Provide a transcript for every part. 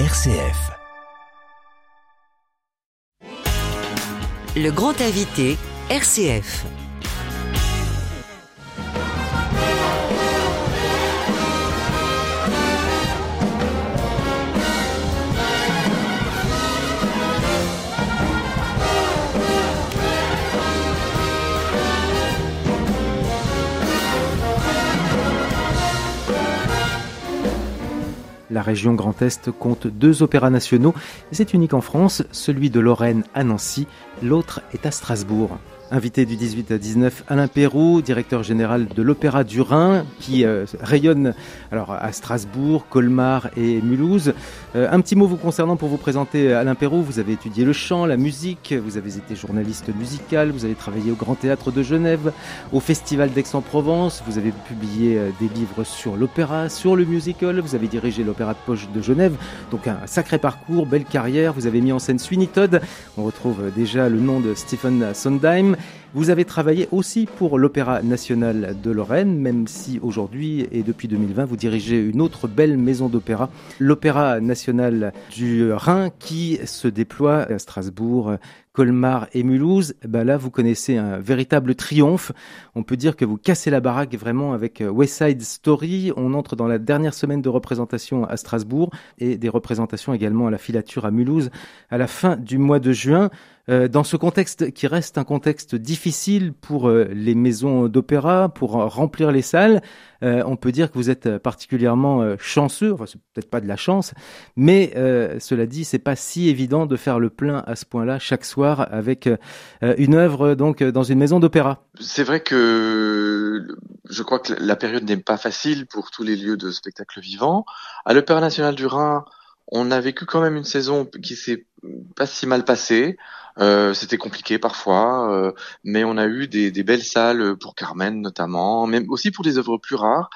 RCF. Le grand invité, RCF. La région Grand Est compte deux opéras nationaux, c'est unique en France, celui de Lorraine à Nancy, l'autre est à Strasbourg. Invité du 18 à 19, Alain Perroux, directeur général de l'Opéra du Rhin, qui euh, rayonne alors à Strasbourg, Colmar et Mulhouse. Euh, un petit mot vous concernant pour vous présenter Alain Perroux. Vous avez étudié le chant, la musique, vous avez été journaliste musical, vous avez travaillé au Grand Théâtre de Genève, au Festival d'Aix-en-Provence, vous avez publié euh, des livres sur l'opéra, sur le musical, vous avez dirigé l'Opéra de Poche de Genève. Donc un sacré parcours, belle carrière. Vous avez mis en scène Sweeney Todd. On retrouve déjà le nom de Stephen Sondheim. Vous avez travaillé aussi pour l'Opéra national de Lorraine, même si aujourd'hui et depuis 2020, vous dirigez une autre belle maison d'opéra, l'Opéra national du Rhin, qui se déploie à Strasbourg, Colmar et Mulhouse, ben là vous connaissez un véritable triomphe. On peut dire que vous cassez la baraque vraiment avec West Side Story. On entre dans la dernière semaine de représentation à Strasbourg et des représentations également à la filature à Mulhouse à la fin du mois de juin. Euh, dans ce contexte qui reste un contexte difficile pour euh, les maisons d'opéra, pour remplir les salles, euh, on peut dire que vous êtes particulièrement chanceux. Enfin, c'est peut-être pas de la chance, mais cela dit, c'est pas si évident de faire le plein à ce point-là chaque soir avec une œuvre donc dans une maison d'opéra. C'est vrai que je crois que la période n'est pas facile pour tous les lieux de spectacle vivant. À l'Opéra national du Rhin, on a vécu quand même une saison qui s'est pas si mal passée. Euh, c'était compliqué parfois, euh, mais on a eu des, des, belles salles pour Carmen notamment, même aussi pour des œuvres plus rares.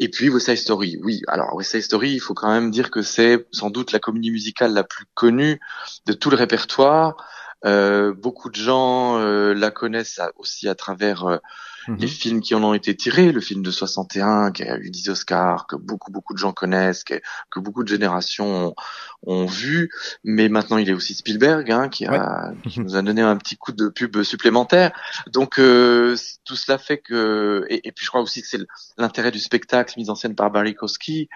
Et puis West Side Story, oui. Alors West Side Story, il faut quand même dire que c'est sans doute la comédie musicale la plus connue de tout le répertoire. Euh, beaucoup de gens euh, la connaissent aussi à travers les mhm. films qui en ont été tirés, le film de 61 qui a eu 10 Oscars, que beaucoup beaucoup de gens connaissent, que, que beaucoup de générations ont, ont, vu, mais maintenant il est aussi Spielberg hein, qui, a, qui nous a donné un petit coup de pub supplémentaire. Donc euh, tout cela fait que, et, et, puis je crois aussi que c'est l'intérêt du spectacle mis en scène par Barry Kosky,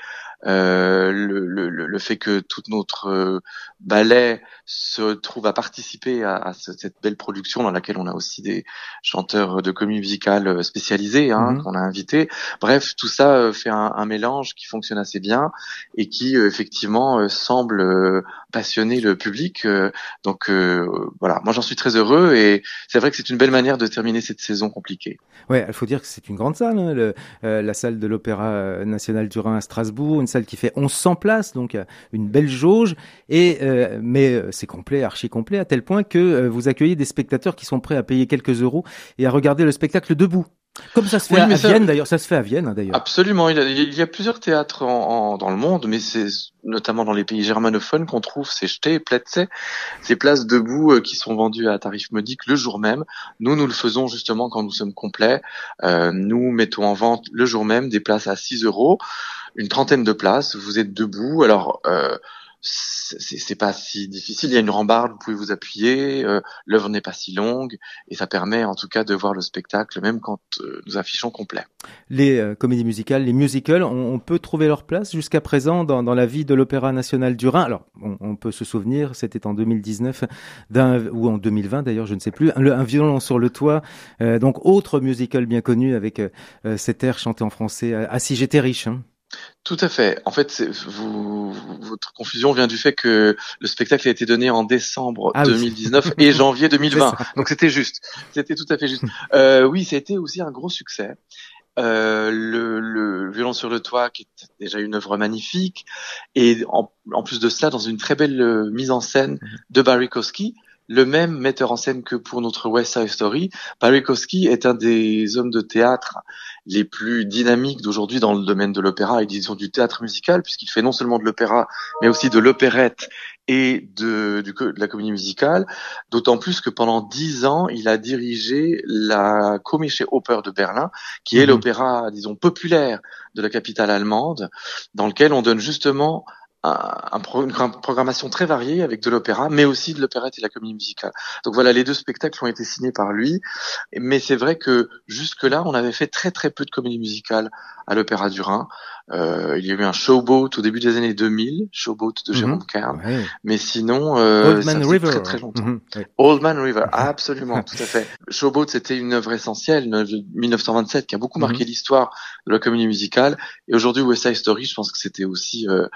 euh, le, le, le, fait que tout notre euh, ballet se trouve à participer à, à, cette belle production dans laquelle on a aussi des chanteurs de comédie musicale euh, spécialisés hein, mhm. qu'on a invités. Bref, tout ça euh, fait un, un, mélange qui fonctionne assez bien et qui effectivement semble passionner le public. donc voilà, moi j'en suis très heureux et c'est vrai que c'est une belle manière de terminer cette saison compliquée. Ouais, il faut dire que c'est une grande salle, hein, le, la salle de l'Opéra national du Rhin à Strasbourg, une salle qui fait 1100 places, donc euh, une belle jauge. Et euh, mais euh, c'est complet, archi complet, à tel point que vous accueillez des spectateurs qui sont prêts à payer quelques euros et à regarder le spectacle debout. Comme ça se fait à, Vienne d'ailleurs, ça se fait à Vienne hein, d'ailleurs. Absolument, il y, a, il y, a, plusieurs théâtres en, en, dans le monde, mais c'est notamment dans les pays germanophones qu'on trouve ces jetés, Plätze, ces places debout qui sont vendues à tarif modique le jour même. Nous, nous le faisons justement quand nous sommes complets. Euh, nous mettons en vente le jour même des places à 6 euros une trentaine de places, vous êtes debout. Alors euh, c'est pas si difficile. Il y a une rambarde, vous pouvez vous appuyer. Euh, L'œuvre n'est pas si longue et ça permet en tout cas de voir le spectacle même quand euh, nous affichons complet. Les euh, comédies musicales, les musicals, on, on peut trouver leur place jusqu'à présent dans, dans, la vie de l'Opéra national du Rhin? Alors on, on peut se souvenir, c'était en 2019 d'un ou en 2020 d'ailleurs, je ne sais plus, un, un violon sur le toit. Euh, donc autre musical bien connu avec cet air chanté en français. Ah si j'étais riche. Hein. Tout à fait. En fait, vous, votre confusion vient du fait que le spectacle a été donné en décembre ah 2019 et janvier 2020. Donc c'était juste. C'était tout à fait juste. Euh, oui, ça a été aussi un gros succès. Euh, le, le, violon sur le toit, qui est déjà une œuvre magnifique, et en, en plus de cela, dans une très belle euh, mise en scène mhm. de Barry Kosky, le même metteur en scène que pour notre West Side Story. Kosky est un des hommes de théâtre les plus dynamiques d'aujourd'hui dans le domaine de l'opéra et disons du théâtre musical, puisqu'il fait non seulement de l'opéra, mais aussi de l'opérette et de, de, la comédie musicale, d'autant plus que pendant dix ans, il a dirigé la Komische Oper de Berlin, qui est mhm. l'opéra, disons, populaire de la capitale allemande, dans lequel on donne justement un, une programmation très variée avec de l'opéra, mais aussi de l'opérette et de la comédie musicale. Donc voilà, les deux spectacles ont été signés par lui. Mais c'est vrai que jusque-là, on avait fait très très peu de comédie musicale à l'Opéra du Rhin. Euh, il y a eu un showboat au début des années 2000, showboat de Jérôme mhm. Kern. Mais sinon, euh, Old Man River. très très longtemps. Mhm, Old Man River, absolument, tout à fait. Showboat, c'était une œuvre essentielle, 1927, qui a beaucoup marqué mhm. l'histoire de la comédie musicale. Et aujourd'hui, West Side Story, je pense que c'était aussi, euh,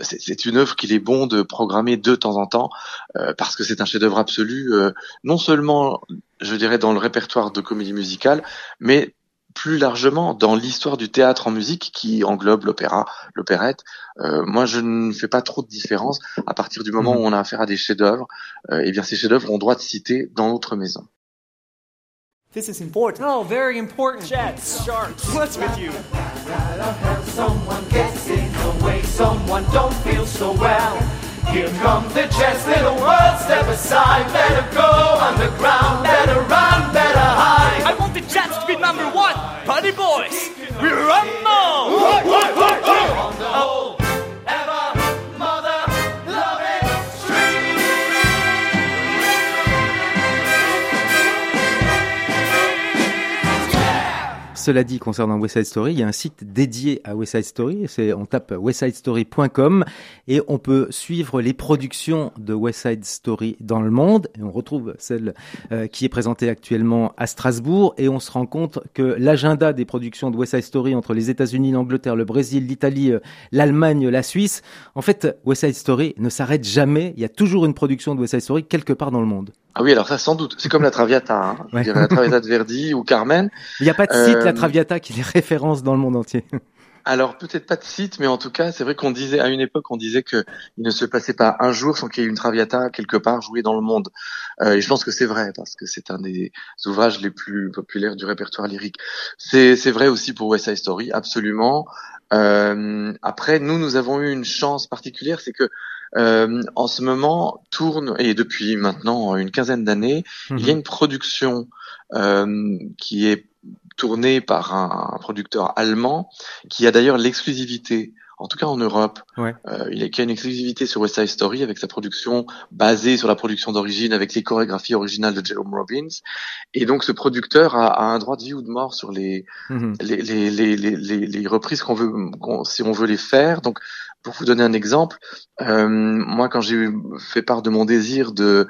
c'est une œuvre qu'il est bon de programmer de temps en temps, euh, parce que c'est un chef-d'œuvre absolu, euh, non seulement, je dirais, dans le répertoire de comédie musicale, mais plus largement dans l'histoire du théâtre en musique qui englobe l'opéra, l'opérette. Euh, moi, je ne fais pas trop de différence à partir du moment mhm. où on a affaire à des chefs-d'œuvre. Euh, et bien, ces chefs-d'œuvre ont droit de citer dans notre maison. This is important. Oh, very important. Jets, sharks. What's with you? Someone gets in the way, someone don't feel so well. Here come the Jets, little world, step aside. Better go underground, better run, better hide. Number one, Buddy Boys. We rumble! Cela dit, concernant West Side Story, il y a un site dédié à West Side Story. C'est, on tape westsidestory.com et on peut suivre les productions de West Side Story dans le monde. On retrouve celle euh, qui est présentée actuellement à Strasbourg et on se rend compte que l'agenda des productions de West Side Story entre les États-Unis, l'Angleterre, le Brésil, l'Italie, euh, l'Allemagne, la Suisse, en fait, West Side Story ne s'arrête jamais. Il y a toujours une production de West Side Story quelque part dans le monde. Ah oui, alors ça sans doute. C'est comme la Traviata, hein. la Traviata de Verdi ou Carmen. Il n'y a pas de site, la euh, Traviata, qui les référence dans le monde entier. Alors peut-être pas de site, mais en tout cas, c'est vrai qu'on disait à une époque, on disait que il ne se passait pas un jour sans qu'il y ait une Traviata quelque part jouée dans le monde. Euh, et je pense que c'est vrai parce que c'est un des ouvrages les plus populaires du répertoire lyrique. C'est c'est vrai aussi pour West Side Story, absolument. Euh, après, nous, nous avons eu une chance particulière, c'est que euh, en ce moment tourne et depuis maintenant une quinzaine d'années, il y a mhm. une production euh, qui est tournée par un, producteur allemand qui a d'ailleurs l'exclusivité en tout cas en Europe. Ouais. Euh, il a, une exclusivité sur West Side Story avec sa production basée sur la production d'origine, avec les chorégraphies originales de Jerome Robbins. Et donc ce producteur a, a un droit de vie ou de mort sur les, mhm. les, les, les, les, les, reprises qu'on veut, si on veut les faire. Donc pour vous donner un exemple, euh, moi quand j'ai fait part de mon désir de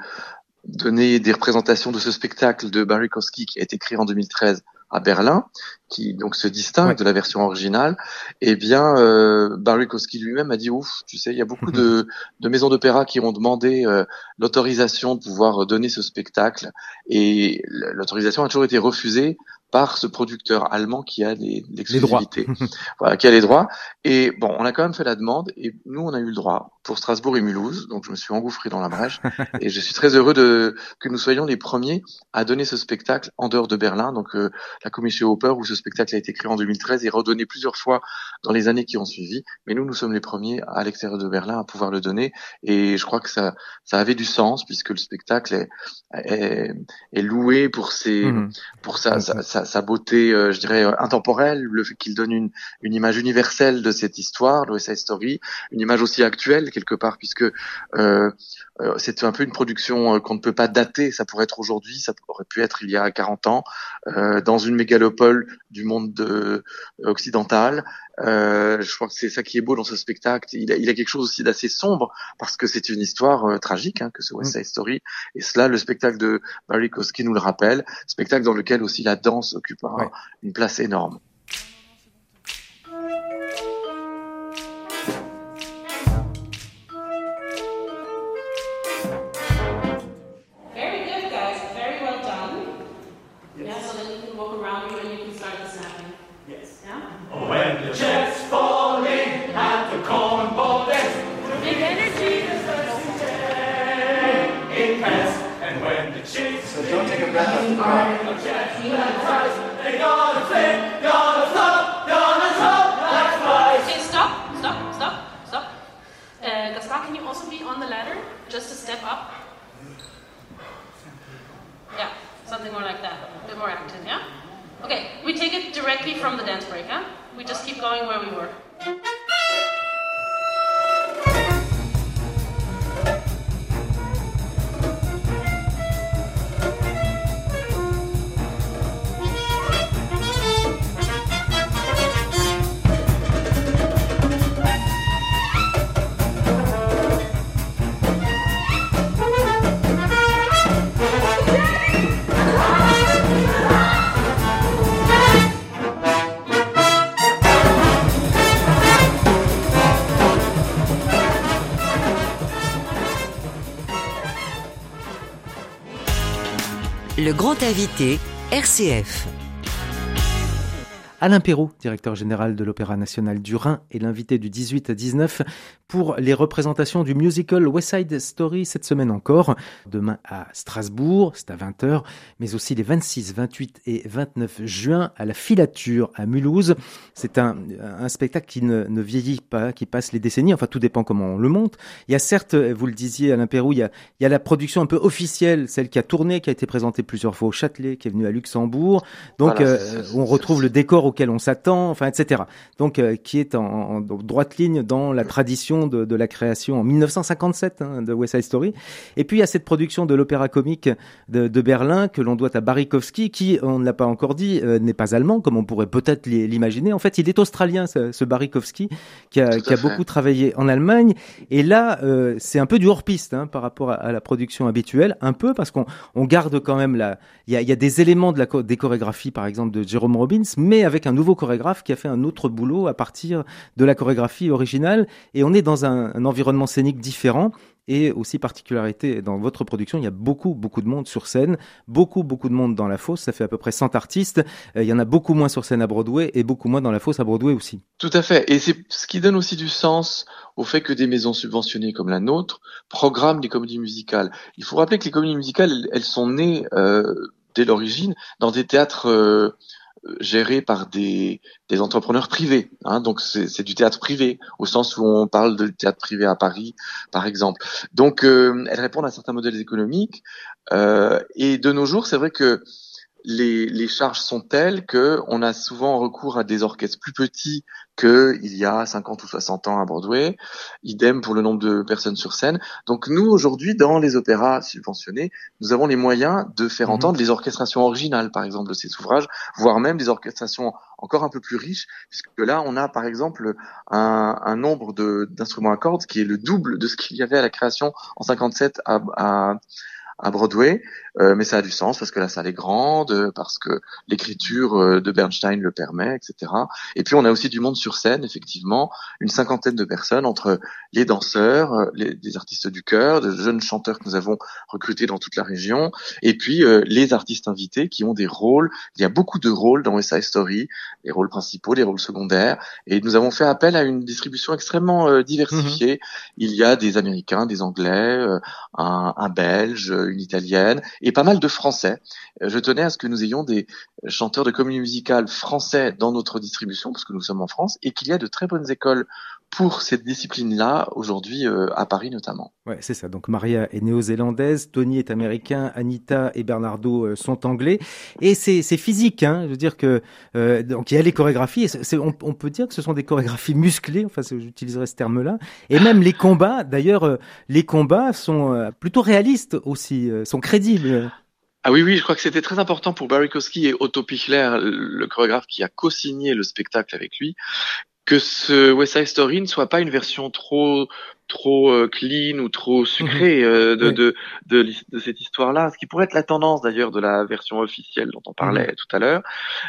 donner des représentations de ce spectacle de Barry Kosky qui a été créé en 2013 à Berlin, qui donc se distingue de la version originale, eh bien euh, Barry Kosky lui-même a dit ouf, tu sais, il y a beaucoup de, de maisons d'opéra qui ont demandé euh, l'autorisation de pouvoir donner ce spectacle. Et l'autorisation a toujours été refusée par ce producteur allemand qui a l'exclusivité, voilà, qui a les droits. Et bon, on a quand même fait la demande et nous, on a eu le droit pour Strasbourg et Mulhouse. Donc, je me suis engouffré dans la brèche et je suis très heureux de que nous soyons les premiers à donner ce spectacle en dehors de Berlin. Donc, euh, la commission Hopper où ce spectacle a été créé en 2013 et redonné plusieurs fois dans les années qui ont suivi. Mais nous, nous sommes les premiers à l'extérieur de Berlin à pouvoir le donner et je crois que ça, ça avait du sens puisque le spectacle est, est, est loué pour ses, mmh. pour sa, sa sa, beauté, euh, je dirais, euh, intemporelle, le fait qu'il donne une, une image universelle de cette histoire, de West Story, une image aussi actuelle quelque part, puisque euh, c'est un peu une production qu'on ne peut pas dater, ça pourrait être aujourd'hui, ça aurait pu être il y a 40 ans, dans une mégalopole du monde de, occidental. je crois que c'est ça qui est beau dans ce spectacle. Il a, il a quelque chose aussi d'assez sombre parce que c'est une histoire tragique hein, que ce West Side Story. Et cela, le spectacle de Barry Kosky nous le rappelle. Spectacle dans lequel aussi la danse occupe ouais. une place énorme. So don't take a breath of the crowd. something more like that, a bit more active, yeah? Okay, we take it directly from the dance break, huh? We just keep going where we were. Le grand invité, RCF. Alain Perrault, directeur général de l'Opéra national du Rhin, est l'invité du 18 à 19 pour les représentations du musical West Side Story cette semaine encore. Demain à Strasbourg, c'est à 20h, mais aussi les 26, 28 et 29 juin à la Filature à Mulhouse. C'est un, un spectacle qui ne, ne, vieillit pas, qui passe les décennies, enfin tout dépend comment on le monte. Il y a certes, vous le disiez Alain Perrault, il y a, il y a la production un peu officielle, celle qui a tourné, qui a été présentée plusieurs fois au Châtelet, qui est venue à Luxembourg. Donc voilà, euh, on retrouve le décor auquel on s'attend, enfin, etc. Donc, euh, qui est en, en, droite ligne dans la tradition de, de la création en 1957 hein, de West Side Story. Et puis, il y a cette production de l'opéra comique de, de, Berlin que l'on doit à Barikowski, qui, on ne l'a pas encore dit, euh, n'est pas allemand, comme on pourrait peut-être l'imaginer. En fait, il est australien, ce, ce Barikowski, qui a, qui a beaucoup travaillé en Allemagne. Et là, euh, c'est un peu du hors-piste hein, par rapport à, à, la production habituelle, un peu parce qu'on on garde quand même la. Il y a, il y a des éléments de la des chorégraphies, par exemple, de Jerome Robbins, mais avec un nouveau chorégraphe qui a fait un autre boulot à partir de la chorégraphie originale. Et on est dans un, environnement scénique différent. Et aussi particularité dans votre production, il y a beaucoup beaucoup de monde sur scène, beaucoup beaucoup de monde dans la fosse. Ça fait à peu près 100 artistes. Il y en a beaucoup moins sur scène à Broadway et beaucoup moins dans la fosse à Broadway aussi. Tout à fait. Et c'est ce qui donne aussi du sens au fait que des maisons subventionnées comme la nôtre programment des comédies musicales. Il faut rappeler que les comédies musicales, elles sont nées euh, dès l'origine dans des théâtres euh, géré par des, des entrepreneurs privés. Hein, donc c'est du théâtre privé, au sens où on parle de théâtre privé à Paris, par exemple. Donc euh, elles répondent à certains modèles économiques. Euh, et de nos jours, c'est vrai que les, les, charges sont telles que on a souvent recours à des orchestres plus petits qu'il y a 50 ou 60 ans à Broadway. Idem pour le nombre de personnes sur scène. Donc nous, aujourd'hui, dans les opéras subventionnés, nous avons les moyens de faire mmh. entendre les orchestrations originales, par exemple, de ces ouvrages, voire même des orchestrations encore un peu plus riches, puisque là, on a, par exemple, un, un nombre d'instruments à cordes qui est le double de ce qu'il y avait à la création en 57 à, à à Broadway, euh, mais ça a du sens parce que la salle est grande, parce que l'écriture euh, de Bernstein le permet, etc. Et puis on a aussi du monde sur scène, effectivement, une cinquantaine de personnes entre les danseurs, euh, les, des artistes du chœur, de jeunes chanteurs que nous avons recrutés dans toute la région, et puis euh, les artistes invités qui ont des rôles. Il y a beaucoup de rôles dans West Side Story, les rôles principaux, les rôles secondaires, et nous avons fait appel à une distribution extrêmement euh, diversifiée. Mmh. Il y a des Américains, des Anglais, un, un Belge une italienne et pas mal de français. Euh, je tenais à ce que nous ayons des chanteurs de comédie musicale français dans notre distribution, parce que nous sommes en France, et qu'il y a de très bonnes écoles pour cette discipline-là aujourd'hui euh, à Paris notamment. Ouais, c'est ça. Donc Maria est néo-zélandaise, Tony est américain, Anita et Bernardo euh, sont anglais, et c'est physique. Hein, je veux dire que euh, donc il y a les chorégraphies. Et on, on, peut dire que ce sont des chorégraphies musclées. Enfin, j'utiliserai ce terme-là. Et même les combats. D'ailleurs, les combats sont plutôt réalistes aussi, sont crédibles. Ah oui, oui, je crois que c'était très important pour Barry Kosky et Otto Pichler, le chorégraphe qui a co-signé le spectacle avec lui, que ce West Side Story ne soit pas une version trop trop euh, clean ou trop sucrée euh, de, oui. de, de, de, cette histoire-là, ce qui pourrait être la tendance d'ailleurs de la version officielle dont on parlait mmh. tout à l'heure.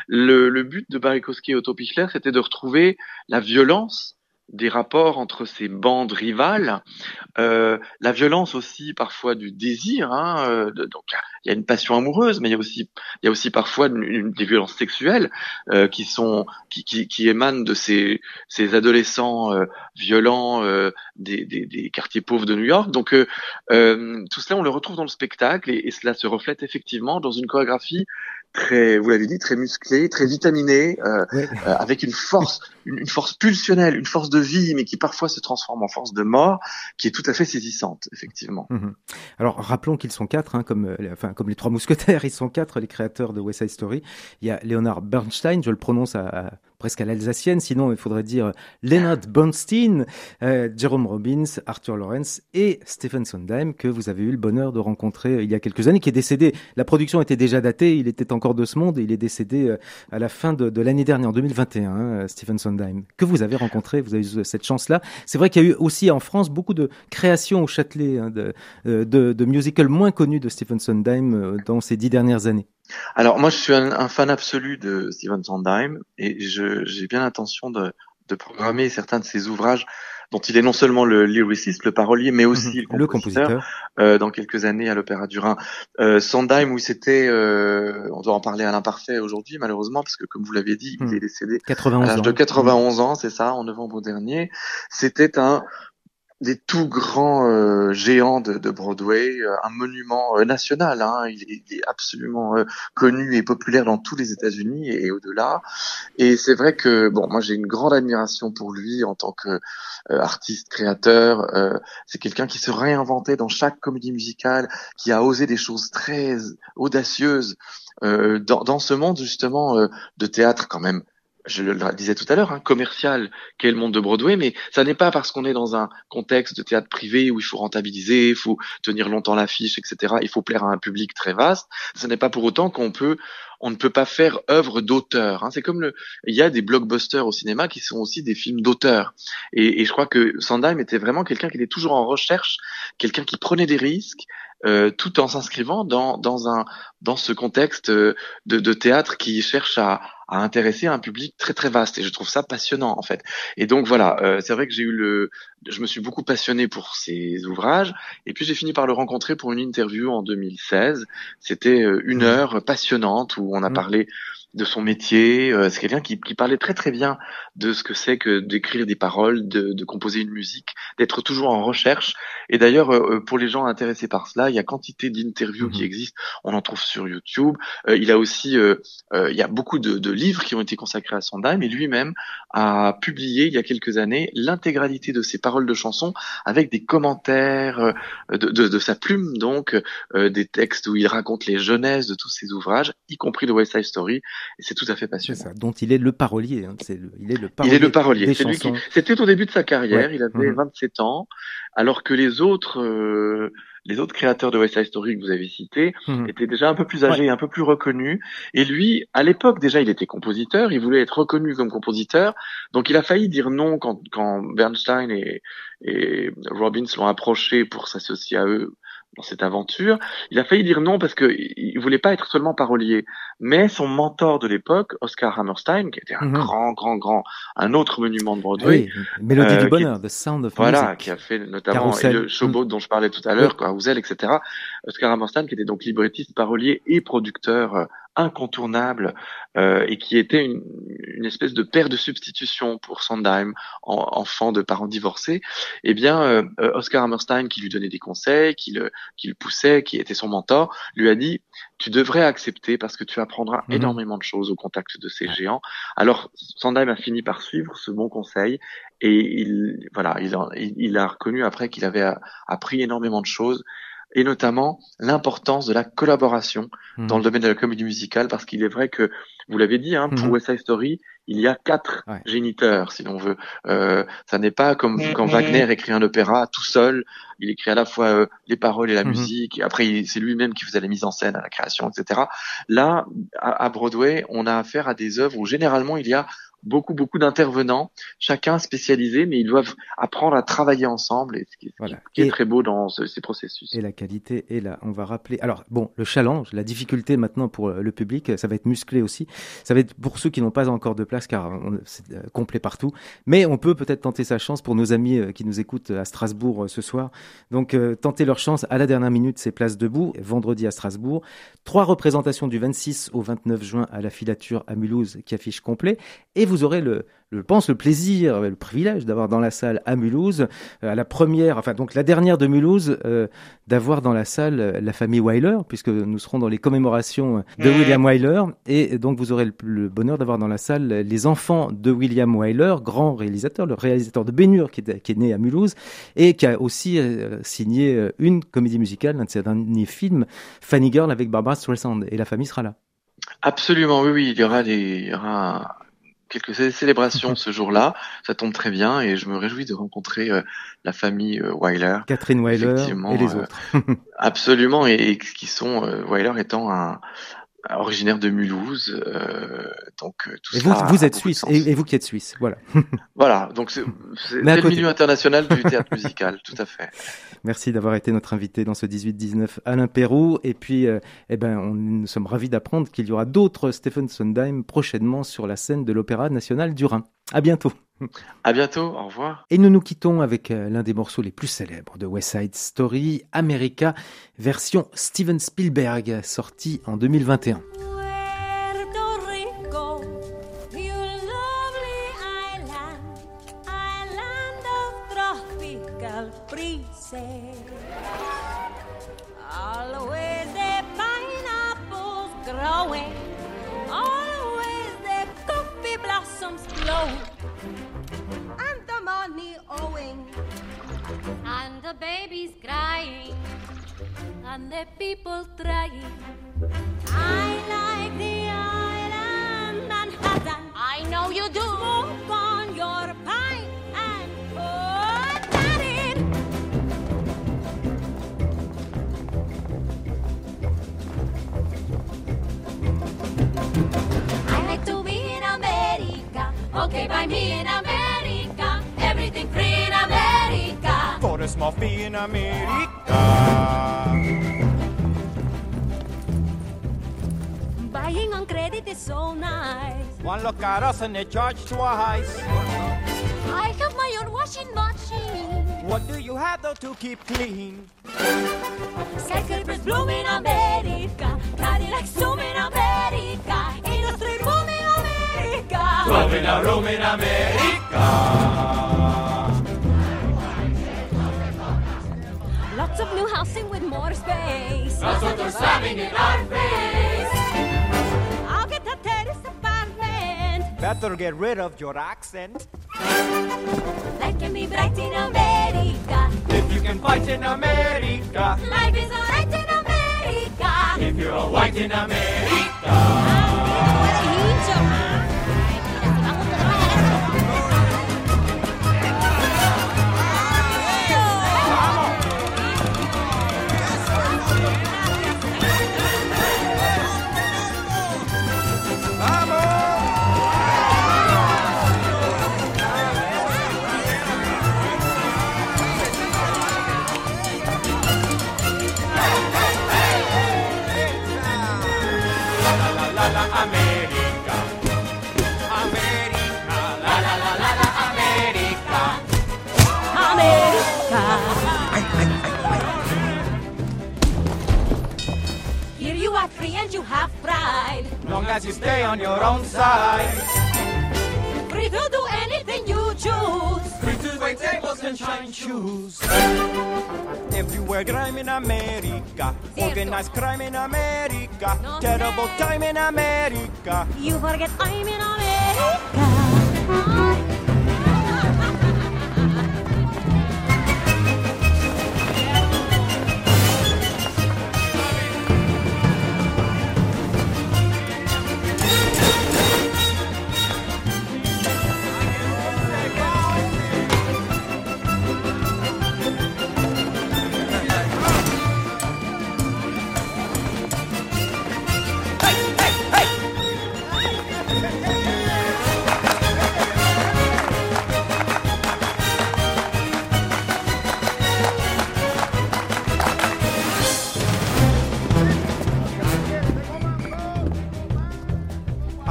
Le, le, but de Barikowski et Otto Pichler, c'était de retrouver la violence des rapports entre ces bandes rivales, euh, la violence aussi parfois du désir. Hein, euh, donc il y a une passion amoureuse, mais il y a aussi il y a aussi parfois une, une, des violences sexuelles euh, qui sont qui, qui, qui, émanent de ces ces adolescents euh, violents euh, des, des, des, quartiers pauvres de New York. Donc tout cela on le retrouve dans le spectacle et, et cela se reflète effectivement dans une chorégraphie très, vous l'avez dit, très musclé, très vitaminé, euh, oui. euh, avec une force, une, une, force pulsionnelle, une force de vie, mais qui parfois se transforme en force de mort, qui est tout à fait saisissante, effectivement. Mmh. Alors rappelons qu'ils sont quatre, hein, comme, euh, enfin comme les trois mousquetaires, ils sont quatre, les créateurs de West Side Story. Il y a Leonard Bernstein, je le prononce à, à presque à l'alsacienne, sinon il faudrait dire Leonard Bernstein, euh, Jerome Robbins, Arthur Lawrence et Stephen Sondheim, que vous avez eu le bonheur de rencontrer il y a quelques années, qui est décédé. La production était déjà datée, il était encore de ce monde il est décédé euh, à la fin de, l'année dernière, en 2021, hein, Stephen Sondheim, que vous avez rencontré, vous avez eu cette chance-là. C'est vrai qu'il y a eu aussi en France beaucoup de créations au Châtelet, hein, de, euh, musicals moins connus de Stephen Sondheim euh, dans ces dix dernières années. Alors moi je suis un, un fan absolu de Stephen Sondheim et j'ai bien l'intention de, de, programmer certains de ses ouvrages dont il est non seulement le lyriciste, le parolier, mais aussi le compositeur, euh, dans quelques années à l'Opéra du Rhin. Euh, Sondheim, où c'était, euh, on doit en parler à l'imparfait aujourd'hui, malheureusement, parce que comme vous l'avez dit, il hmm. est décédé 91 à l'âge de 91 ans, c'est ça, en novembre dernier. C'était un des tout grands euh, géants de, de, Broadway, euh, un monument euh, national. Hein, il, est, il, est, absolument connu et populaire dans tous les États-Unis et, au-delà. Et c'est vrai que bon, moi j'ai une grande admiration pour lui en tant que artiste créateur. c'est quelqu'un qui se réinventait dans chaque comédie musicale, qui a osé des choses très audacieuses dans, dans, ce monde justement de théâtre quand même je le disais tout à l'heure, hein, commercial qu'est le monde de Broadway, mais ça n'est pas parce qu'on est dans un contexte de théâtre privé où il faut rentabiliser, il faut tenir longtemps l'affiche, etc. Il faut plaire à un public très vaste. Ce n'est pas pour autant qu'on peut, on ne peut pas faire œuvre d'auteur. Hein. C'est comme le, il y a des blockbusters au cinéma qui sont aussi des films d'auteur. Et, et, je crois que Sandheim était vraiment quelqu'un qui était toujours en recherche, quelqu'un qui prenait des risques, euh, tout en s'inscrivant dans, dans, un, dans ce contexte euh, de, de théâtre qui cherche à, à, intéresser un public très très vaste. Et je trouve ça passionnant en fait. Et donc voilà, euh, c'est vrai que j'ai eu le, je me suis beaucoup passionné pour ses ouvrages. Et puis j'ai fini par le rencontrer pour une interview en 2016. C'était une mmh. heure passionnante où on a mmh. parlé de son métier. Euh, c'est quelqu'un qui, qui, parlait très très bien de ce que c'est que d'écrire des paroles, de, de, composer une musique, d'être toujours en recherche. Et d'ailleurs, euh, euh, pour les gens intéressés par cela, il y a quantité d'interviews qui mhm. existent. On en trouve sur YouTube. il a aussi, il y a beaucoup de, de, livres qui ont été consacrés à Sondheim. Et lui-même a publié il y a quelques années l'intégralité de ses paroles de chansons avec des commentaires de, de, de sa plume, donc des textes où il raconte les jeunesses de tous ses ouvrages, y compris le West Side Story et c'est tout à fait passionnant. Ça, dont il est le parolier. Hein. C'est il est le parolier. Il est le parolier. C'était au début de sa carrière. Il avait 27 mhm. ans, alors que les autres. Euh, les autres créateurs de West Side Story que vous avez cités mhm. étaient déjà un peu plus âgés, un peu plus reconnus. Et lui, à l'époque déjà, il était compositeur, il voulait être reconnu comme compositeur. Donc il a failli dire non quand, quand Bernstein et, et Robbins l'ont approché pour s'associer à eux dans cette aventure. Il a failli dire non parce que il voulait pas être seulement parolier, mais son mentor de l'époque, Oscar Hammerstein, qui était un mhm. grand, grand, grand, un autre monument de Broadway, oui, Mélodie du euh, bonheur, The Sound of voilà, qui a fait notamment le showboat dont je parlais tout à l'heure, Carousel, etc. Oscar Hammerstein, qui était donc librettiste, parolier et producteur euh, incontournable euh, et qui était une, une, espèce de père de substitution pour Sondheim, en, enfant de parents divorcés, eh bien euh, euh, Oscar Hammerstein, qui lui donnait des conseils, qui le, qui le poussait, qui était son mentor, lui a dit tu devrais accepter parce que tu apprendras mhm. énormément de choses au contact de ces géants. Alors Sondheim a fini par suivre ce bon conseil et il voilà il, il, il a reconnu après qu'il avait appris énormément de choses et notamment l'importance de la collaboration mhm. dans le domaine de la comédie musicale, parce qu'il est vrai que, vous l'avez dit, hein, pour mhm. West Side Story, il y a quatre géniteurs, si l'on veut. Euh, ça n'est pas comme quand Wagner écrit un opéra tout seul, il écrit à la fois euh, les paroles et la musique, et après c'est lui-même qui faisait la mise en scène, à la création, etc. Là, à, à Broadway, on a affaire à des œuvres où généralement il y a beaucoup, beaucoup d'intervenants, chacun spécialisé, mais ils doivent apprendre à travailler ensemble, et ce qui, est très beau dans ces processus. Et la qualité est là. On va rappeler. Alors, bon, le challenge, la difficulté maintenant pour le public, ça va être musclé aussi. Ça va être pour ceux qui n'ont pas encore de place, car c'est euh, complet partout. Mais on peut peut-être tenter sa chance pour nos amis euh, qui nous écoutent à Strasbourg euh, ce soir. Donc, tenter leur chance à la dernière minute, c'est place debout, vendredi à Strasbourg. Trois représentations du 26 au 29 juin à la filature à Mulhouse qui affiche complet. Et vous aurez le, je pense, le plaisir, le privilège d'avoir dans la salle à Mulhouse, euh, à la première, enfin donc la dernière de Mulhouse, euh, d'avoir dans la salle euh, la famille Wyler, puisque nous serons dans les commémorations de William Wyler, et donc vous aurez le, bonheur d'avoir dans la salle les enfants de William Wyler, grand réalisateur, le réalisateur de Bénur, qui est, qui est né à Mulhouse, et qui a aussi signé une comédie musicale, un de ses derniers films, Funny Girl avec Barbara Streisand, et la famille sera là. Absolument, oui, oui, il y aura, des, il y aura quelques célébrations ce jour-là. Ça tombe très bien et je me réjouis de rencontrer euh, la famille euh, Weiler. Catherine Weiler et les euh, autres. absolument et, qui sont Weiler étant un originaire de Mulhouse, donc tout et vous, vous êtes suisse et, vous qui êtes suisse, voilà. voilà, donc c'est le milieu international du théâtre musical, tout à fait. Merci d'avoir été notre invité dans ce 18-19 Alain Pérou. Et puis, euh, eh ben, on, nous sommes ravis d'apprendre qu'il y aura d'autres Stephen Sondheim prochainement sur la scène de l'Opéra national du Rhin. À bientôt. À bientôt, au revoir. Et nous nous quittons avec euh, l'un des morceaux les plus célèbres de West Side Story, America, version Steven Spielberg, sorti en 2021. storms blow, and the money owing, and the babies crying, and the people trying. Me in America. Everything free in America. For a small fee in America. Buying on credit is so nice. One look at us and they charge twice. I have my own washing machine. What do you have though to keep clean? Skyscrapers bloom in America. Cadillacs zoom in America. Roaming a room in America. Lots of new housing with more space. Nosotros slamming in our face. I'll get a terrace apartment. Better get rid of your accent. Life can be bright in America. If you can fight in America. Life is alright in America. If you're a white in America. You are free and you have pride. Long as you stay on your own side. Free to do anything you choose. Free to wait tables and shine shoes. Everywhere crime in America. Organized crime in America. No Terrible sé. time in America. You forget I'm in America.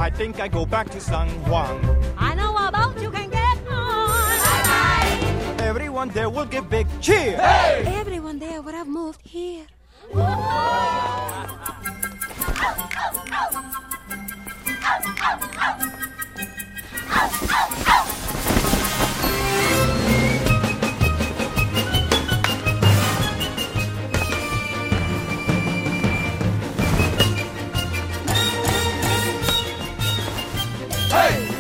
I think I go back to San Juan. I know about you can get on. Everyone there will give big cheer. Everyone Hey!